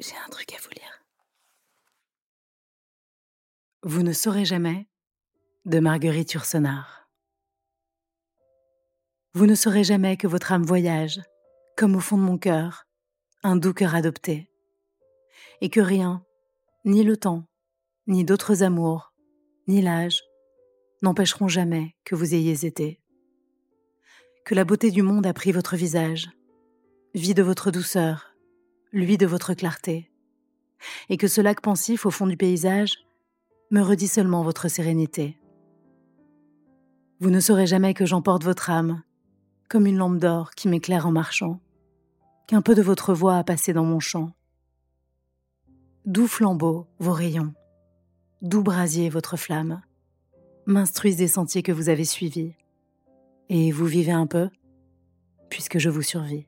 J'ai un truc à vous lire. Vous ne saurez jamais de Marguerite Yourcenar. Vous ne saurez jamais que votre âme voyage, comme au fond de mon cœur, un doux cœur adopté, et que rien, ni le temps, ni d'autres amours, ni l'âge, n'empêcheront jamais que vous ayez été. Que la beauté du monde a pris votre visage, vie de votre douceur, lui de votre clarté, et que ce lac pensif au fond du paysage me redit seulement votre sérénité. Vous ne saurez jamais que j'emporte votre âme, comme une lampe d'or qui m'éclaire en marchant, qu'un peu de votre voix a passé dans mon champ. Doux flambeau vos rayons, doux brasier votre flamme, m'instruisent des sentiers que vous avez suivis, et vous vivez un peu, puisque je vous survis.